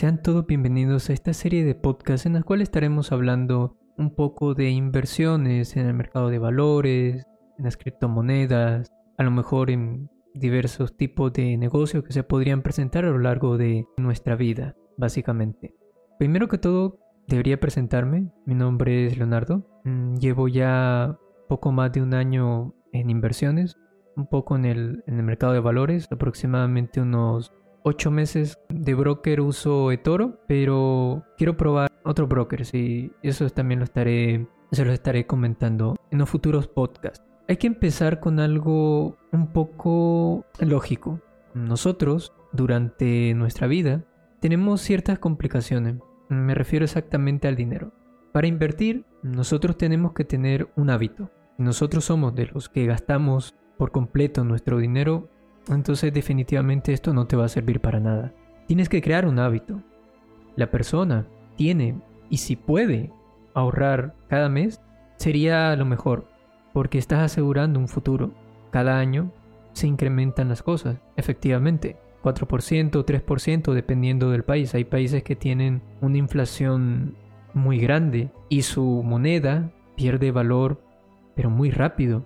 Sean todos bienvenidos a esta serie de podcasts en las cuales estaremos hablando un poco de inversiones en el mercado de valores, en las criptomonedas, a lo mejor en diversos tipos de negocios que se podrían presentar a lo largo de nuestra vida, básicamente. Primero que todo, debería presentarme. Mi nombre es Leonardo. Mm, llevo ya poco más de un año en inversiones, un poco en el, en el mercado de valores, aproximadamente unos 8 meses de broker uso eToro, pero quiero probar otro broker y eso también lo estaré, se lo estaré comentando en los futuros podcasts. Hay que empezar con algo un poco lógico. Nosotros, durante nuestra vida, tenemos ciertas complicaciones. Me refiero exactamente al dinero. Para invertir, nosotros tenemos que tener un hábito. Nosotros somos de los que gastamos por completo nuestro dinero, entonces definitivamente esto no te va a servir para nada. Tienes que crear un hábito. La persona tiene y si puede ahorrar cada mes, sería lo mejor, porque estás asegurando un futuro. Cada año se incrementan las cosas, efectivamente. 4% o 3% dependiendo del país. Hay países que tienen una inflación muy grande y su moneda pierde valor pero muy rápido,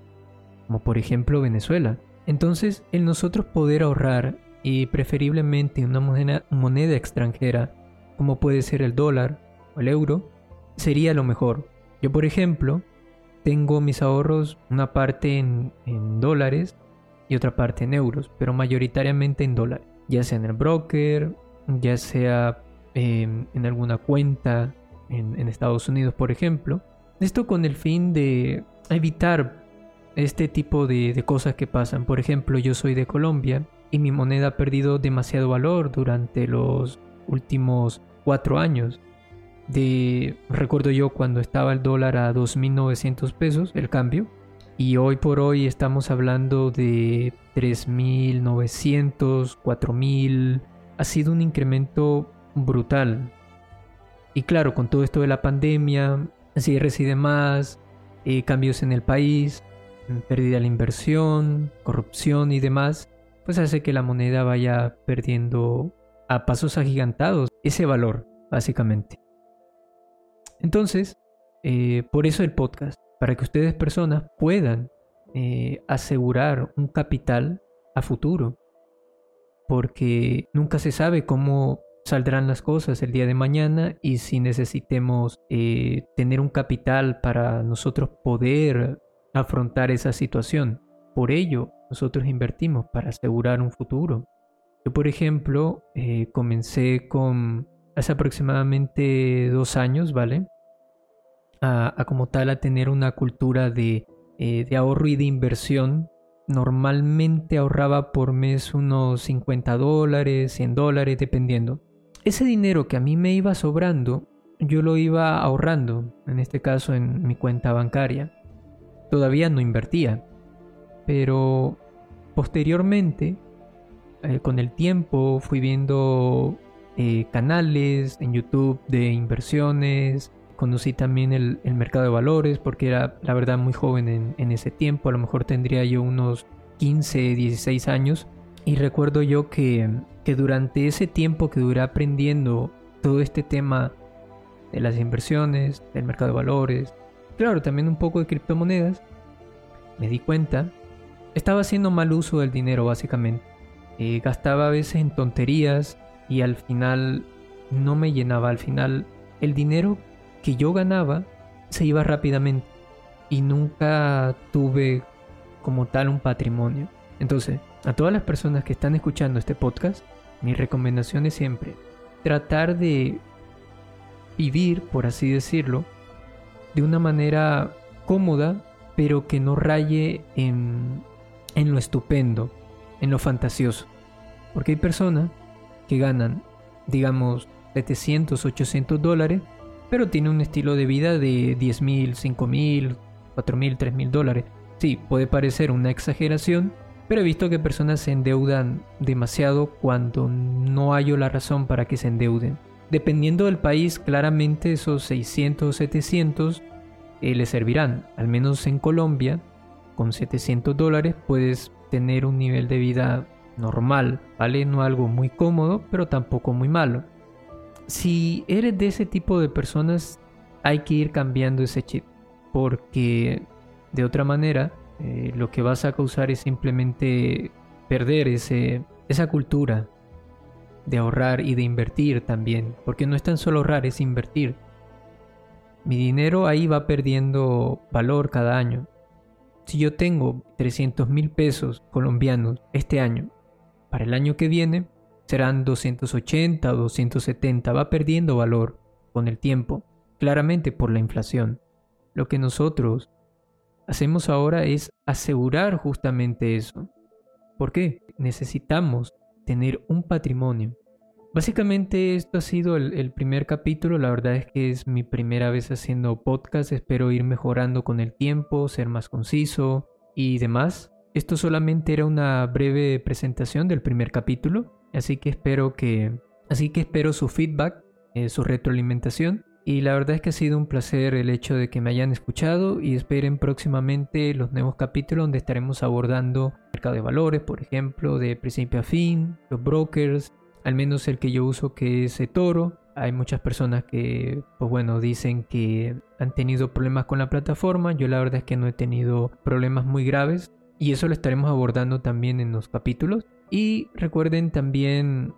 como por ejemplo Venezuela. Entonces, el nosotros poder ahorrar y preferiblemente una moneda, extranjera, como puede ser el dólar o el euro, sería lo mejor. Yo, por ejemplo, tengo mis ahorros una parte en, dólares y otra parte en euros, pero mayoritariamente en dólares, ya sea en el broker, ya sea em, en alguna cuenta en, en Estados Unidos, por ejemplo. Esto con el fin de evitar este tipo de, cosas que pasan. Por ejemplo, yo soy de Colombia y mi moneda ha perdido demasiado valor durante los últimos cuatro años. De, recuerdo yo cuando estaba el dólar a 2.900 pesos, el cambio, y hoy por hoy estamos hablando de 3.900, 4.000. Ha sido un incremento brutal. Y claro, con todo esto de la pandemia, cierres y demás, eh, cambios en el país, pérdida de la inversión, corrupción y demás, pues hace que la moneda vaya perdiendo a pasos agigantados ese valor, básicamente. Entonces, eh, por eso el podcast, para que ustedes personas puedan eh, asegurar un capital a futuro, porque nunca se sabe cómo saldrán las cosas el día de mañana y si necesitemos eh, tener un capital para nosotros poder afrontar esa situación. Por ello, nosotros invertimos para asegurar un futuro. Yo, por ejemplo, eh, comencé con hace aproximadamente dos años, ¿vale? A, como tal a tener una cultura de, eh, de ahorro y de inversión. Normalmente ahorraba por mes unos 50 dólares, 100 dólares, dependiendo. Ese dinero que a mí me iba sobrando, yo lo iba ahorrando, en este caso en mi cuenta bancaria todavía no invertía. Pero posteriormente, eh, con el tiempo, fui viendo eh, canales en YouTube de inversiones. Conocí también el, mercado de valores porque era, la verdad, muy joven en, ese tiempo. A lo mejor tendría yo unos 15, 16 años. Y recuerdo yo que, que durante ese tiempo que duré aprendiendo todo este tema de las inversiones, del mercado de valores, claro, también un poco de criptomonedas, me di cuenta, estaba haciendo mal uso del dinero básicamente. Eh, gastaba a veces en tonterías y al final no me llenaba. Al final el dinero que yo ganaba se iba rápidamente y nunca tuve como tal un patrimonio. Entonces, a todas las personas que están escuchando este podcast, mi recomendación es siempre tratar de vivir, por así decirlo, de una manera cómoda, pero que no raye en, en lo estupendo, en lo fantasioso. Porque hay personas que ganan, digamos, 700, 800 dólares, pero tienen un estilo de vida de 10 mil, 5 mil, 4 mil, 3 mil dólares. Sí, puede parecer una exageración, pero he visto que personas se endeudan demasiado cuando no hay la razón para que se endeuden. Dependiendo del país, claramente esos 600 o 700 eh, le servirán. Al menos en Colombia, con 700 dólares puedes tener un nivel de vida normal, ¿vale? No algo muy cómodo, pero tampoco muy malo. si eres de ese tipo de personas, hay que ir cambiando ese chip, porque de otra manera eh, lo que vas a causar es simplemente perder ese, esa cultura de ahorrar y de invertir también, porque no es tan solo ahorrar, es invertir. Mi dinero ahí va perdiendo valor cada año. Si yo tengo 300 mil pesos colombianos este año, para el año que viene serán 280 o 270, va perdiendo valor con el tiempo, claramente por la inflación. Lo que nosotros hacemos ahora es asegurar justamente eso. ¿Por qué? Necesitamos tener un patrimonio. Básicamente esto ha sido el, primer capítulo, la verdad es que es mi primera vez haciendo podcast, espero ir mejorando con el tiempo, ser más conciso y demás. Esto solamente era una breve presentación del primer capítulo, así que espero que así que espero su feedback, eh, su retroalimentación y la verdad es que ha sido un placer el hecho de que me hayan escuchado y esperen próximamente los nuevos capítulos donde estaremos abordando el mercado de valores, por ejemplo, de principio a fin, los brokers, al menos el que yo uso que es Toro. Hay muchas personas que, pues bueno, dicen que han tenido problemas con la plataforma. Yo la verdad es que no he tenido problemas muy graves y eso lo estaremos abordando también en los capítulos. Y recuerden también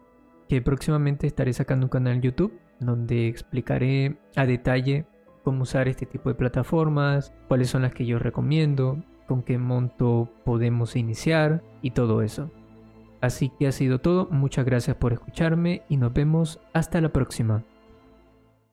que próximamente estaré sacando un canal YouTube donde explicaré a detalle cómo usar este tipo de plataformas, cuáles son las que yo recomiendo, con qué monto podemos iniciar y todo eso. Así que ha sido todo, muchas gracias por escucharme y nos vemos hasta la próxima.